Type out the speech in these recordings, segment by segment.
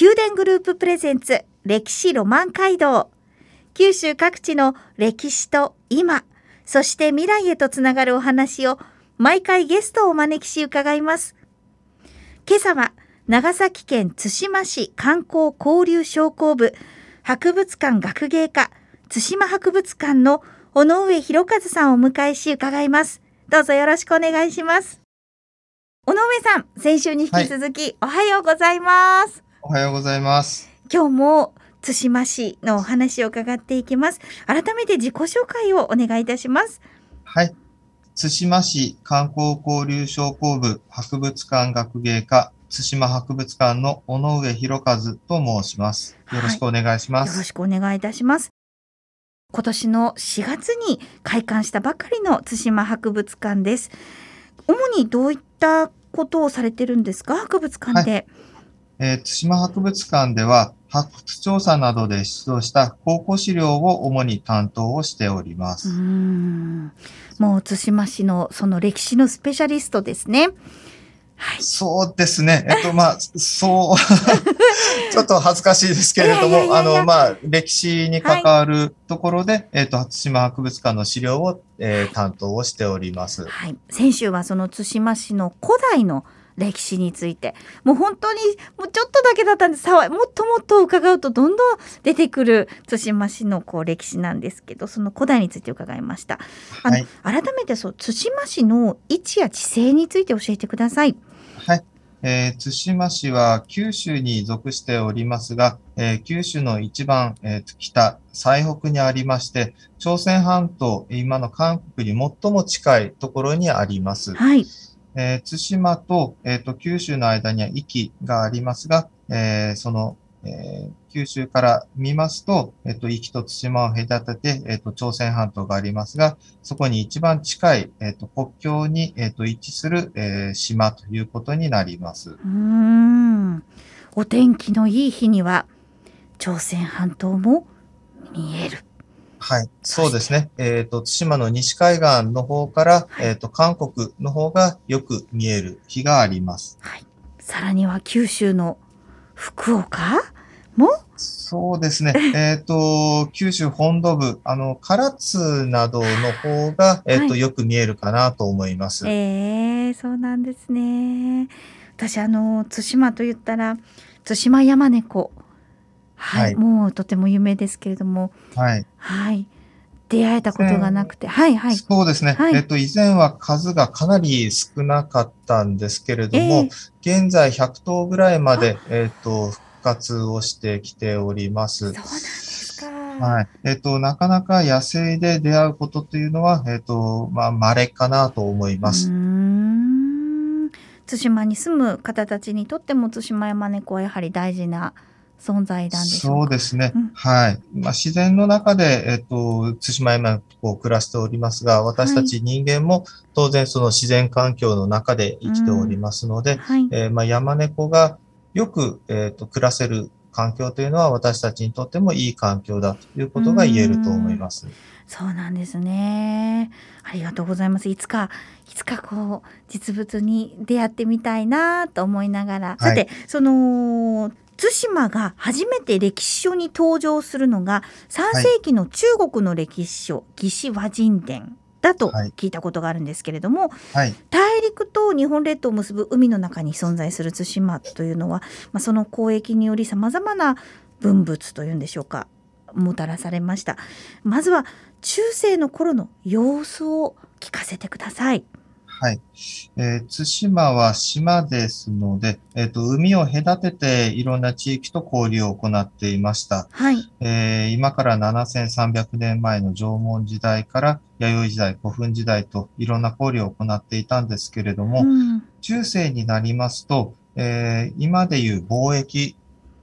宮殿グループプレゼンツ歴史ロマン街道。九州各地の歴史と今そして未来へとつながるお話を毎回ゲストをお招きし伺います。今朝は長崎県対馬市観光交流商工部博物館学芸課対馬博物館の尾上博和さんをお迎えし伺います。どうぞよろしくお願いします。尾上さん先週に引き続き、おはようございますおはようございます。今日も対馬市のお話を伺っていきます改めて自己紹介をお願いいたしますはい。対馬市観光交流商工部博物館学芸課対馬博物館の尾上博和と申します。よろしくお願いします。よろしくお願いいたします今年の4月に開館したばかりの対馬博物館です主にどういったことをされてるんですか？博物館で、えー対馬博物館では発掘調査などで出土した考古資料を主に担当をしております。んもう対馬市のその歴史のスペシャリストですねはいそうですね。えっと、まあ、そう、ちょっと恥ずかしいですけれども、あの、まあ、歴史に関わるところで、えっと、対馬博物館の資料を、えー担当をしております。はい、先週はその対馬市の古代の歴史についてもう本当にもうちょっとだけだったんですもっともっと伺うとどんどん出てくる対馬市のこう歴史なんですけどその古代について伺いましたあの、はい。改めてそう対馬市の位置や地勢について教えてくださいはい。えー対馬市は九州に属しておりますが、えー九州の一番、えーと北、最北にありまして、朝鮮半島、今の韓国に最も近いところにあります。はいえー対馬と,、えーと九州の間には壱岐がありますが、えーその、えー九州から見ますと、えっ、と、壱岐と対馬を隔てて、えっ、と、朝鮮半島がありますが、そこに一番近い、えっ、と、国境に、えっ、と、位置する、えー島ということになります。うんお天気のいい日には朝鮮半島も見えるはい。そうですね。えっ、と、対馬の西海岸の方から、はいえっ、と、韓国の方がよく見える日があります。はいさらには九州の福岡も？そうですね。えっと、九州本土部、あの、唐津などの方が、えっ、と、はいよく見えるかなと思います。えー、そうなんですね。私あの対馬と言ったら対馬山猫、はい、はいもうとても有名ですけれども、はい。はい、出会えたことがなくて、はいはい。そうですね。はいえっ、と、以前は数がかなり少なかったんですけれども、え現在100頭ぐらいまで、えっ、と、復活をしてきておりまそうす。なんですか。はい。えっ、と、なかなか野生で出会うことというのは、えっ、と、まあ、稀かなと思います。うーん対馬に住む方たちにとっても対馬山猫はやはり大事な存在なんでしょそううか。ですね。うんはい。まあ、自然の中で、えっと、対馬山を暮らしておりますが、私たち人間も当然その自然環境の中で生きておりますので、はい。えーまあ、山猫がよく、えっと、暮らせる環境というのは私たちにとってもいい環境だということが言えると思います。そうなんですね。ありがとうございます。いつか、いつかこう、実物に出会ってみたいなと思いながら。はいさて、その、対馬が初めて歴史書に登場するのが、3世紀の中国の歴史書、魏志倭人伝だとはい。聞いたことがあるんですけれども、はい。大陸と日本列島を結ぶ海の中に存在する対馬というのは、まあ、その交易によりさまざまな文物というんでしょうかもたらされました。まずは中世の頃の様子を聞かせてくださいはい。えー対馬は島ですので、えっと、海を隔てていろんな地域と交流を行っていました。はいえー今から7300年前の縄文時代から弥生時代、古墳時代といろんな交流を行っていたんですけれども、うん中世になりますと、えー今でいう貿易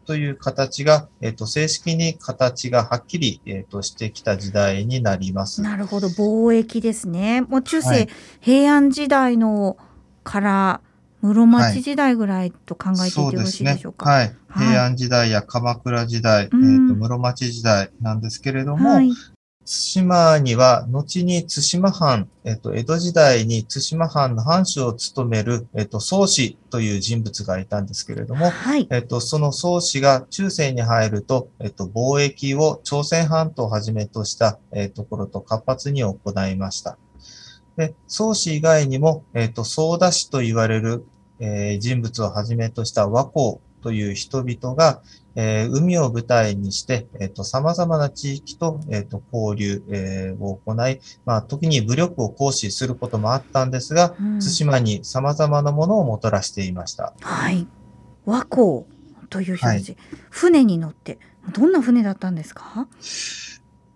という形が、えっ、と、正式に形がはっきり、えっ、と、してきた時代になります。なるほど。貿易ですね。もう中世、はい。平安時代のから室町時代ぐらいと考えていてよろしいでしょうか？はい。はい。平安時代や鎌倉時代、うん。えっ、と、室町時代なんですけれども、はい対馬には、後に対馬藩、えっ、と、江戸時代に対馬藩の藩主を務める、えっ、と、宗氏という人物がいたんですけれども、はいえっと、その宗氏が中世に入ると、えっと、貿易を朝鮮半島をはじめとした、えーところと活発に行いました。で、宗氏以外にも、えっと、宗田氏と言われる、えー人物をはじめとした和光という人々が、えー海を舞台にして、えっと、様々な地域と、えっと、交流、えーを行い、まあ、時に武力を行使することもあったんですが、うん。対馬に様々なものをもたらしていました。はい。和光という表示、船に乗ってどんな船だったんですか？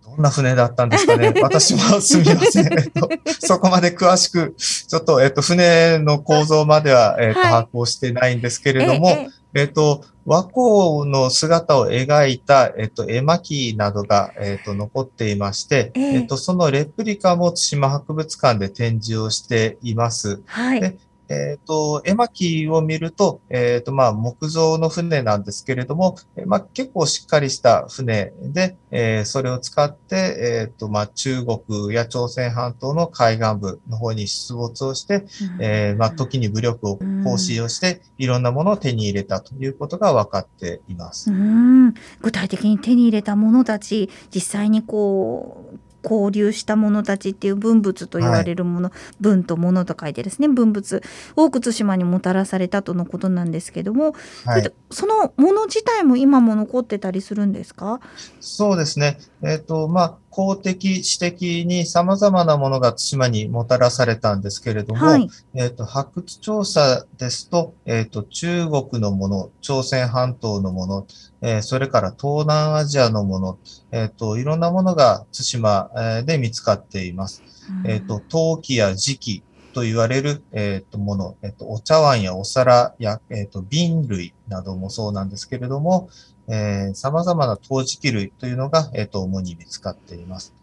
どんな船だったんですかね？私もすみません。えっと、そこまで詳しく、ちょっと、えっと、船の構造までは、えっと、はい。把握をしてないんですけれども、ええ。えっと、和光の姿を描いた、えっと、絵巻などが、えっと、残っていまして、えええっと、そのレプリカも対馬博物館で展示をしています。はいでえっ、と、絵巻を見ると、えっ、と、まあ、木造の船なんですけれども、えまあ、結構しっかりした船で、えーそれを使って、えっ、と、まあ、中国や朝鮮半島の海岸部の方に出没をして、えーまあ、時に武力を行使をして、いろんなものを手に入れたということが分かっています。うん具体的に手に入れたものたち実際にこう交流したものたちっていう文物と言われるもの、文と物と書いてですね文物多く対馬にもたらされたとのことなんですけども、はいそのもの自体も今も残ってたりするんですか？そうですね。えっ、と、まあ、公的、私的に様々なものが対馬にもたらされたんですけれども、はいえっ、と、発掘調査ですと、えっ、と、中国のもの、朝鮮半島のもの、えーそれから東南アジアのもの、えっ、と、いろんなものが対馬えーで見つかっています。えっ、と、陶器や磁器と言われる、えっ、と、もの、えっ、と、お茶碗やお皿や、えっ、と、瓶類などもそうなんですけれども、えー様々な陶磁器類というのが、えっ、と、主に見つかっています。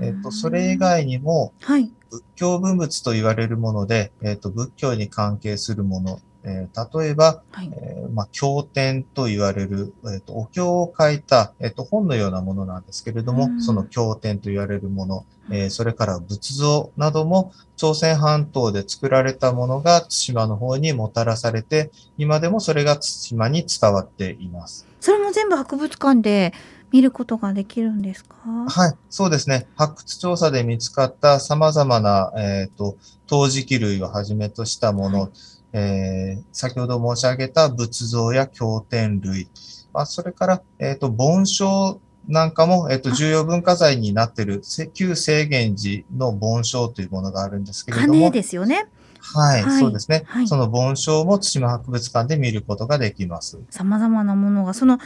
うんえっ、と、それ以外にも、はい仏教文物と言われるもので、えっ、と、仏教に関係するもの、えー例えば、はい。えーまあ、経典と言われる、えっ、と、お経を書いた、えっ、と、本のようなものなんですけれども、うん。その経典と言われるもの、えーそれから仏像なども、朝鮮半島で作られたものが対馬の方にもたらされて、今でもそれが対馬に伝わっています。それも全部博物館で見ることができるんですか？はい、そうですね。発掘調査で見つかった様々な、えっ、と、陶磁器類をはじめとしたもの、えー先ほど申し上げた仏像や経典類、まあ、それから、えっ、と、盆章なんかも、えっ、と、重要文化財になっている、せ旧清源寺の盆章というものがあるんですけれど鐘も、ですよね。はい、はい。そうですね。はい。その盆章も対馬博物館で見ることができます。さまざまなものがその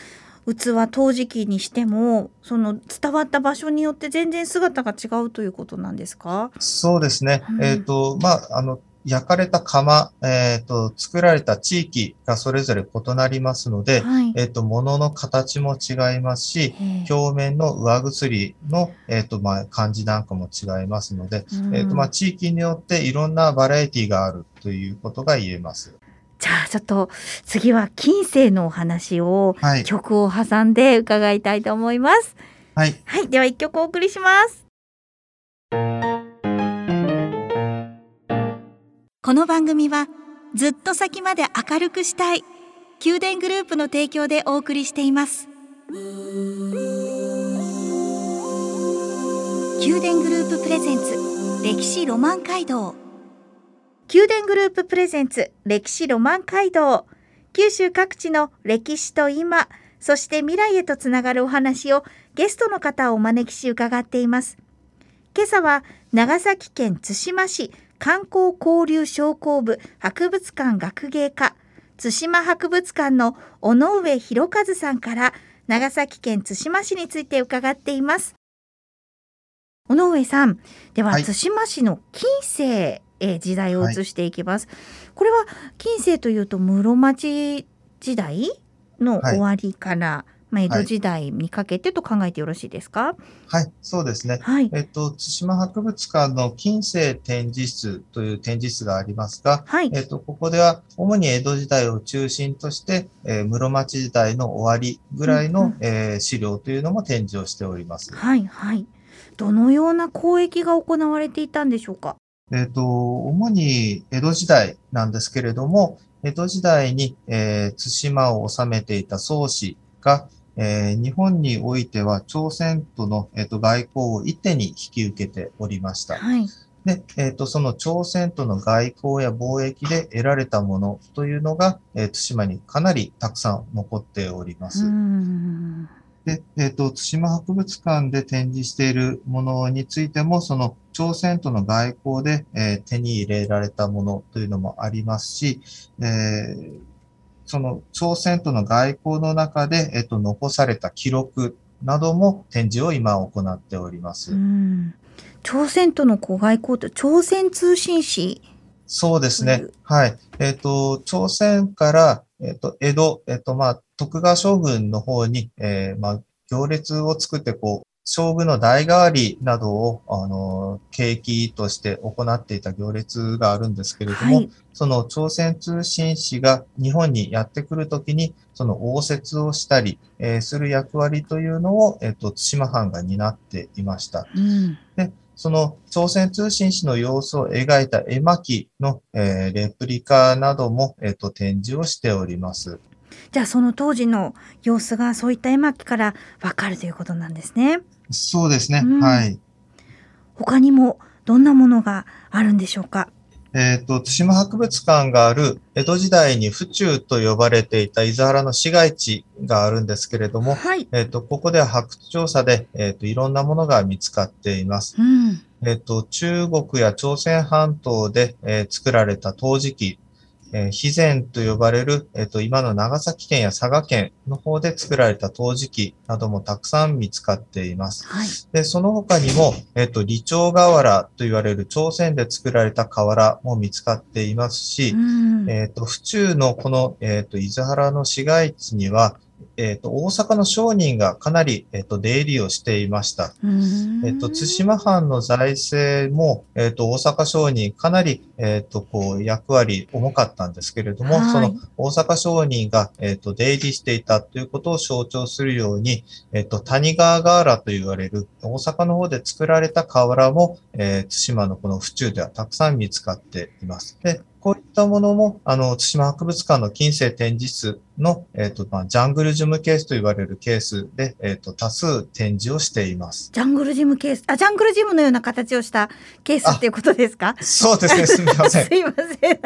器陶磁器にしてもその伝わった場所によって全然姿が違うということなんですか？そうですね。うん。えっ、と、まあ、あの、焼かれた窯、えっ、と、作られた地域がそれぞれ異なりますので、はいえっ、と、物の形も違いますし、表面の上薬の、えっ、と、まあ、感じなんかも違いますので、うんえっ、と、まあ、地域によっていろんなバラエティがあるということが言えます。じゃあちょっと次は近世のお話をはい。曲を挟んで伺いたいと思いますはい。はいでは一曲お送りしますこの番組はずっと先まで明るくしたい宮殿グループの提供でお送りしています。宮殿グループプレゼンツ歴史ロマン街道。宮殿グループプレゼンツ歴史ロマン街道。九州各地の歴史と今そして未来へとつながるお話をゲストの方をお招きし伺っています。今朝は長崎県対馬市観光交流商工部博物館学芸課対馬博物館の尾上博和さんから長崎県対馬市について伺っています。尾上さんでははい。対馬市の近世えー時代を移していきます、これは近世というと室町時代の終わりから、まあ、江戸時代にかけてと考えてよろしいですか？はい、そうですね。はい。えっと、対馬博物館の近世展示室という展示室がありますが、はい。えっと、ここでは主に江戸時代を中心として、えー室町時代の終わりぐらいの、うんうんえー資料というのも展示をしております。はい。はい。どのような交易が行われていたんでしょうか？えっと、主に江戸時代なんですけれども、江戸時代に、えー対馬を治めていた宗氏が、えー日本においては朝鮮との、えっと外交を一手に引き受けておりました。はい。で、えっと、その朝鮮との外交や貿易で得られたものというのが、えー対馬にかなりたくさん残っておりまうす。ん。で、えっ、と、対馬博物館で展示しているものについても、その朝鮮との外交で、えー手に入れられたものというのもありますし、えーその朝鮮との外交の中で、えっ、と、残された記録なども展示を今行っております。うん。朝鮮との外交と朝鮮通信使そうですねうん。はい。えっ、と、朝鮮から、えっ、と、江戸、えっ、と、まあ、徳川将軍の方に、えーまあ、行列を作って、こう、将軍の代替わりなどを、あの、景気として行っていた行列があるんですけれども、はい。その朝鮮通信使が日本にやってくるときに、その応接をしたり、えーする役割というのを、えっ、と、対馬藩が担っていました。うん。その朝鮮通信使の様子を描いた絵巻の、えーレプリカなども、えっと展示をしております。じゃあその当時の様子がそういった絵巻からわかるということなんですね。そうですね。うんはい。他にもどんなものがあるんでしょうか？えっ、と、対馬博物館がある江戸時代に府中と呼ばれていた伊豆原の市街地があるんですけれども、はい。えっ、と、ここでは発掘調査で、えっ、と、いろんなものが見つかっています。うん。えっ、と、中国や朝鮮半島で、えー作られた陶磁器、えー、肥前と呼ばれる、えっ、と、今の長崎県や佐賀県の方で作られた陶磁器などもたくさん見つかっています。はい。で、その他にも、えっ、と、李朝瓦と言われる朝鮮で作られた瓦も見つかっていますしう、ん。えっ、と、府中のこの、えっ、と、伊豆原の市街地には、えっ、と、大阪の商人がかなり、えっ、と、出入りをしていました。うんえっと、対馬藩の財政も、えっと、大阪商人かなり、えっと、こう、役割重かったんですけれども、はいその大阪商人が、えっと、出入りしていたということを象徴するように、えっと、谷川瓦と言われる、大阪の方で作られた瓦も、えー対馬のこの府中ではたくさん見つかっています。で、こういったものも、あの、対馬博物館の近世展示室の、えっと、まあ、ジャングルジムケースと言われるケースで、えっと、多数展示をしています。ジャングルジムケース、あ、ジャングルジムのような形をしたケースっていうことですか？そうですね、すみません す。いません。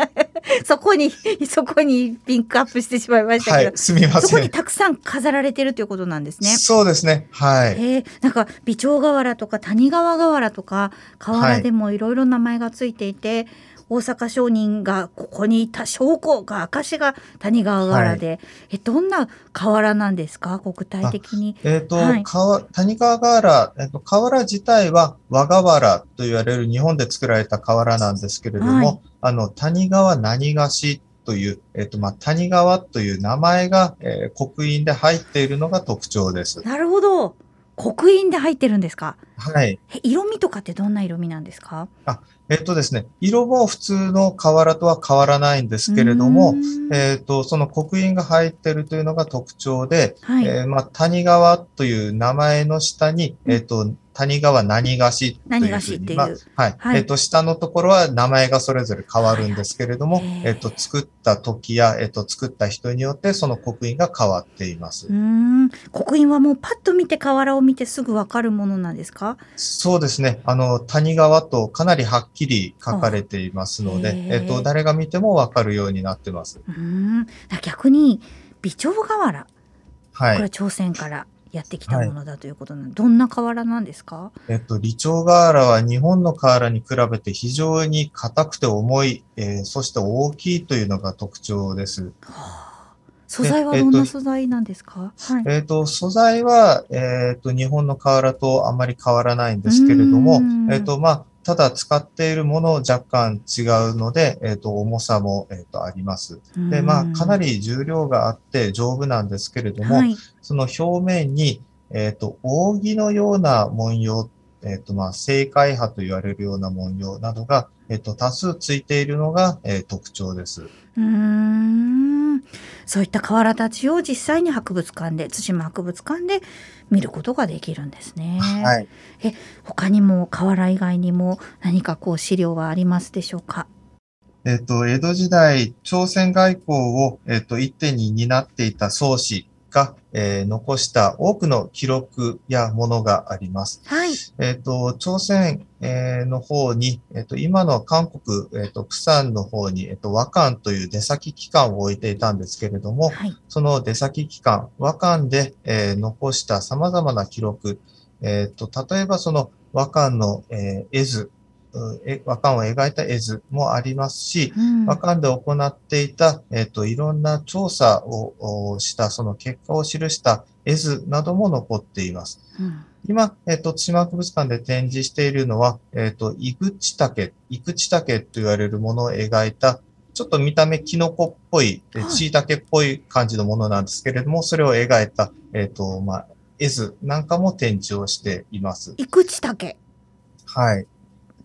そこに、そこにピンクアップしてしまいましたけど、はい、すみまそこにせん。たくさん飾られてるということなんですね。そうですね。はい。へえなんか美鳥瓦とか谷川瓦とか瓦でもいろいろ名前がついていて、大阪商人がここにいた証拠が証が谷川瓦で、えどんな瓦なんですか？具体的に。えっ、と、はい。川谷川瓦、えっ、と、瓦自体は和瓦と言われる日本で作られた瓦なんですけれども、はい。あの、谷川何菓子という、えっ、と、まあ、谷川という名前が、えー刻印で入っているのが特徴です。なるほど刻印で入ってるんですか？はい。え色味とかってどんな色味なんですか？えっ、とですね、色も普通の瓦とは変わらないんですけれどもえっ、と、その刻印が入っているというのが特徴で、はい、えーまあ、谷川という名前の下に、うん。えっ、と、谷川何菓子というふうにまあはい。はい。えっ、と、下のところは名前がそれぞれ変わるんですけれども、えっ、と、作った時や、えっ、と、作った人によってその刻印が変わっています。うーん。刻印はもうパッと見て瓦を見てすぐわかるものなんですか？そうですね。あの、谷川とかなりはっきり書かれていますので、えっ、と、誰が見てもわかるようになってます。うーん。逆に美鳥瓦。はこれはい朝鮮からやってきたものだということなんで、どんな瓦なんですか？えっと、李朝瓦は日本の瓦に比べて非常に硬くて重い、えーそして大きいというのが特徴です。素材はどんな素材なんですか、はい。えっと、素材は、えっと、日本の瓦とあまり変わらないんですけれどもえっと、まあ、ただ使っているもの若干違うので、えっ、と、重さも、えっ、と、あります。で、まあ、かなり重量があって丈夫なんですけれども、はい、その表面に、えっ、と、扇のような文様、えっ、と、まあ、正解波と言われるような文様などが、えっ、と、多数ついているのが、えー特徴です。うーんそういった瓦たちを実際に博物館で対馬博物館で見ることができるんですね。はい。他にも瓦以外にも何かこう資料はありますでしょうか？えっ、と、江戸時代、朝鮮外交を、えっ、と、一手に担っていた宗師が、えー残した多くの記録やものがあります。はい。えっ、と、朝鮮、えーの方に、えっ、と、今の韓国、えっ、と、プサンの方に、えっ、と、和漢という出先機関を置いていたんですけれども、はい。その出先機関、和漢で、えー残した様々な記録、えっ、と、例えばその和漢の、えー絵図、和漢を描いた絵図もありますし、うん和漢で行っていた、えっ、と、いろんな調査をおした、その結果を記した絵図なども残っています。うん今、えっ、と、対馬博物館で展示しているのは、えっ、と、イグチタケ、イグチタケと言われるものを描いた、ちょっと見た目キノコっぽい、えはいチイタケっぽい感じのものなんですけれども、それを描いた、えっ、と、まあ、絵図なんかも展示をしています。生口竹。はい。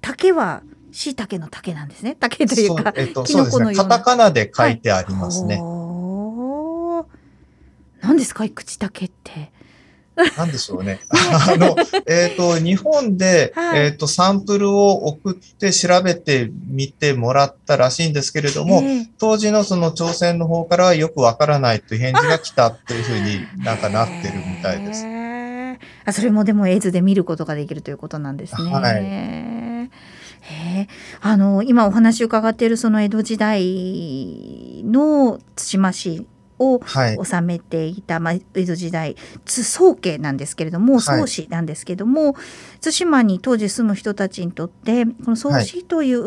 竹は椎茸の竹なんですね。竹というか。えっ、と、キそうですね。ノコのようなカタカナで書いてありますね。ほー何ですか、生口竹って。なんでしょうね。あの、えっ、と、日本で、はいえっ、と、サンプルを送って調べてみてもらったらしいんですけれども、ええ当時のその朝鮮の方からはよくわからないという返事が来たというふうになんかなってるみたいです。あそれもでも絵図で見ることができるということなんですね。はいあの今お話伺っているその江戸時代の対馬市をはい。治めていた、まあ、江戸時代津宗家なんですけれどもはい宗氏なんですけども、対馬に当時住む人たちにとってこの宗氏という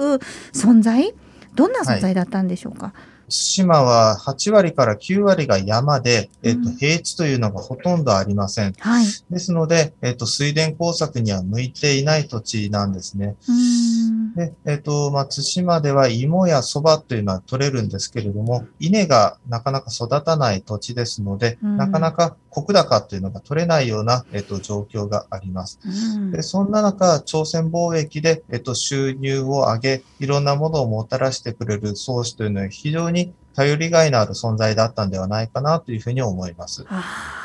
存在、どんな存在だったんでしょうか？対馬は8割から9割が山で、えっ、と、うん平地というのがほとんどありません。はい。ですので、えっ、と、水田工作には向いていない土地なんですね。うーんで、えっ、と、まあ、対馬では芋や蕎麦というのは取れるんですけれども、稲がなかなか育たない土地ですので、うんなかなか石高というのが取れないような、えっ、と、状況があります。うんで、そんな中、朝鮮貿易で、えっと、収入を上げ、いろんなものをもたらしてくれる宗師というのは非常に頼りがいのある存在だったんではないかなというふうに思います。あ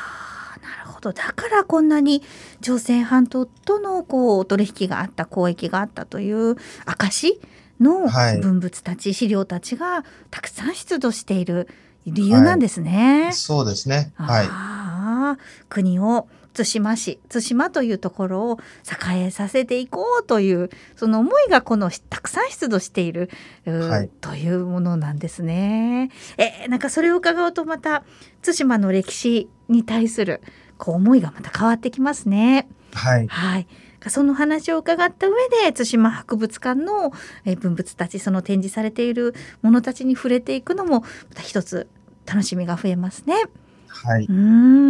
ほど。だからこんなに朝鮮半島とのこうお取引があった、交易があったという証のはい文物たち、資料たちがたくさん出土している理由なんですね。そうですね。はい。ああ、国を対馬市、対馬というところを栄えさせていこうというその思いがこのたくさん出土している、はいというものなんですね。えーなんかそれを伺うとまた対馬の歴史に対するこう思いがまた変わってきますね。はい。はい。その話を伺った上で対馬博物館のえー文物たちその展示されているものたちに触れていくのもまた一つ楽しみが増えますね。はい。うー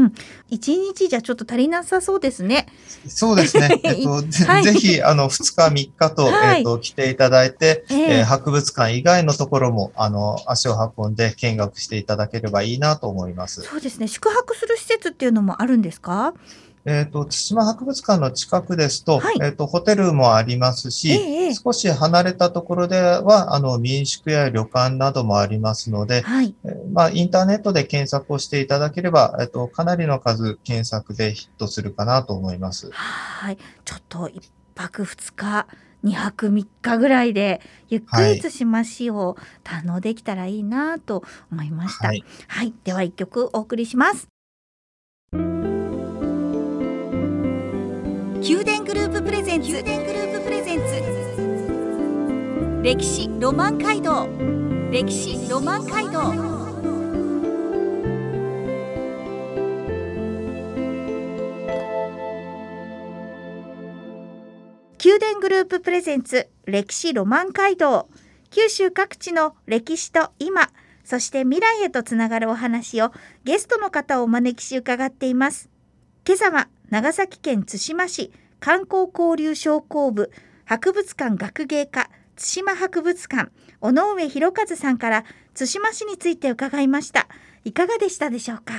ん。一日じゃちょっと足りなさそうですね。そうですね。えっと、ぜはいぜひ、あの、2日、3日と、はいえっと、来ていただいて、えええー博物館以外のところも、あの、足を運んで見学していただければいいなと思います。そうですね。宿泊する施設っていうのもあるんですか？えっ、と、対馬博物館の近くですと、はいえっ、と、ホテルもありますし、ええ少し離れたところでは、あの、民宿や旅館などもありますので、はい。えーまあ、インターネットで検索をしていただければ、えっ、と、かなりの数検索でヒットするかなと思います。はい。ちょっと一泊二日。二泊三日ぐらいでゆっくはいり対馬市を堪能できたらいいなと思いました。はい。はい、では一曲お送りします。宮殿グループプレゼンツ。宮殿グループプレゼンツ歴史ロマン街道。歴史ロマン街道。宮殿グループプレゼンツ歴史ロマン街道。九州各地の歴史と今そして未来へとつながるお話をゲストの方をお招きし伺っています。今朝は長崎県対馬市観光交流商工部博物館学芸課対馬博物館尾上博和さんから対馬市について伺いました。いかがでしたでしょうか？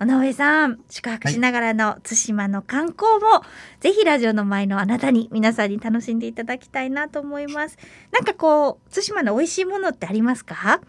尾上さん宿泊しながらの対馬の観光も、ぜひラジオの前のあなたに皆さんに楽しんでいただきたいなと思います。なんかこう対馬の美味しいものってありますか？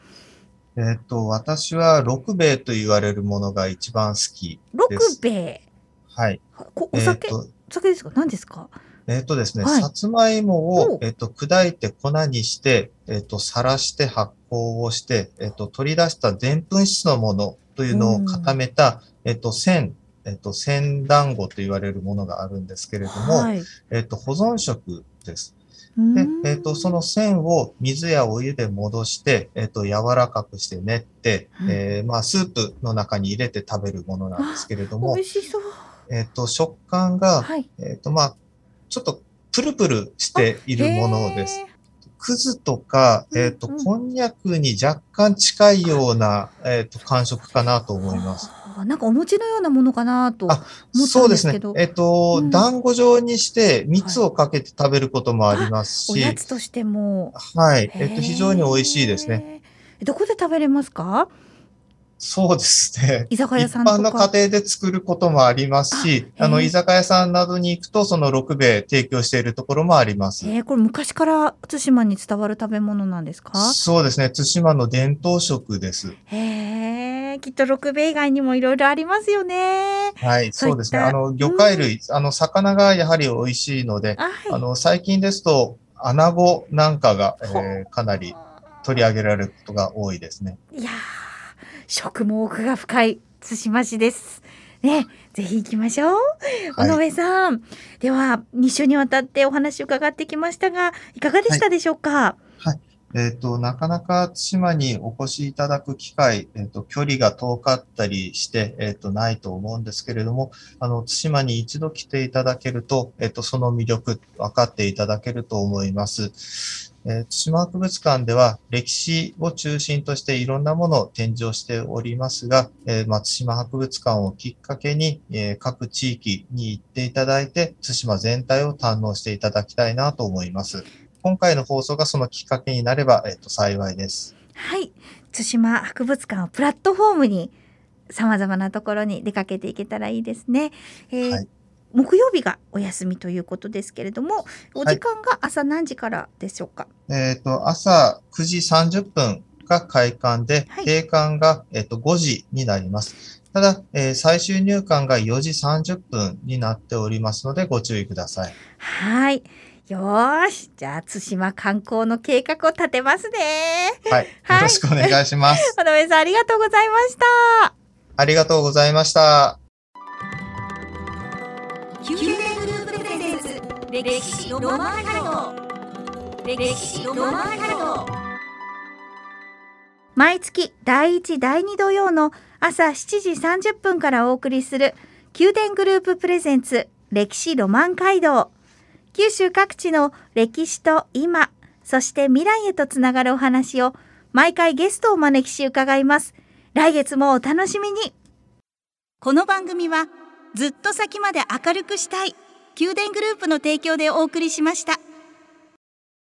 えっ、と、私は六兵衛と言われるものが一番好き六です。兵衛？はい。こお酒、えっ、と、お酒ですか？何ですか？えっ、とですね、はい。さつまいもおを、えっ、と、砕いて粉にして、えっ、と、さらして発酵をして、えっ、と、取り出した澱粉質のものというのを固めた、えっ、と、線、えっ、と、線団子と言われるものがあるんですけれども、はい、えっ、と、保存食です。でん、えっ、と、その線を水やお湯で戻して、えっ、と、柔らかくして練って、うん。えーまあ、スープの中に入れて食べるものなんですけれども美、味しそう。えっ、と、食感が、はい。えっ、と、まあ、ちょっとプルプルしているものです。くずとか、うんえっ、と、うんこんにゃくに若干近いような、えっ、と、感触かなと思います。なんかお餅のようなものかなとあ思ったそうんですねですけど。えっ、と、うん団子状にして蜜をかけて食べることもありますおし、やつとしても。はい。えっ、と、非常に美味しいですね。。どこで食べれますか？そうですね。居酒屋一さんとか。般の家庭で作ることもありますし、あの、居酒屋さんなどに行くと、その六兵衛提供しているところもあります。えー、これ昔から対馬に伝わる食べ物なんですか？そうですね。対馬の伝統食です。へえ、きっと六兵衛以外にもいろいろありますよね。はい、そうですね。あの、魚介類、あの、魚がやはり美味しいので、あはい。あの、最近ですと、穴子なんかが、ほえーかなり取り上げられることが多いですね。いやー、食も奥が深い対馬市です。ね、ぜひ行きましょう。はい尾上さん、では2週にわたってお話を伺ってきましたが、いかがでしたでしょうか？えっ、と、なかなか対馬にお越しいただく機会、えっ、と、距離が遠かったりして、えっ、と、ないと思うんですけれども、あの、対馬に一度来ていただけると、えっ、と、その魅力、分かっていただけると思います。えー対馬博物館では歴史を中心としていろんなものを展示をしておりますが、えーまあ対馬博物館をきっかけに、えー各地域に行っていただいて、対馬全体を堪能していただきたいなと思います。今回の放送がそのきっかけになれば、えっと、幸いです。はい、対馬博物館をプラットフォームに様々なところに出かけていけたらいいですね。えーはい木曜日がお休みということですけれども、お時間が朝何時からでしょうか？えっ、と、朝9時30分が開館で、はい閉館が、えっと5時になります。ただ、えー最終入館が4時30分になっておりますので、ご注意ください。はい。よーし、じゃあ対馬観光の計画を立てますね。はい。はいよろしくお願いします。尾上さんありがとうございました。ありがとうございました。歴史ロマン街道歴史ロマン街道毎月第1第2土曜の朝7時30分からお送りする宮殿グループプレゼンツ歴史ロマン街道。九州各地の歴史と今そして未来へとつながるお話を毎回ゲストをお招きし伺います。来月もお楽しみに。この番組はずっと先まで明るくしたい。宮殿グループの提供でお送りしました。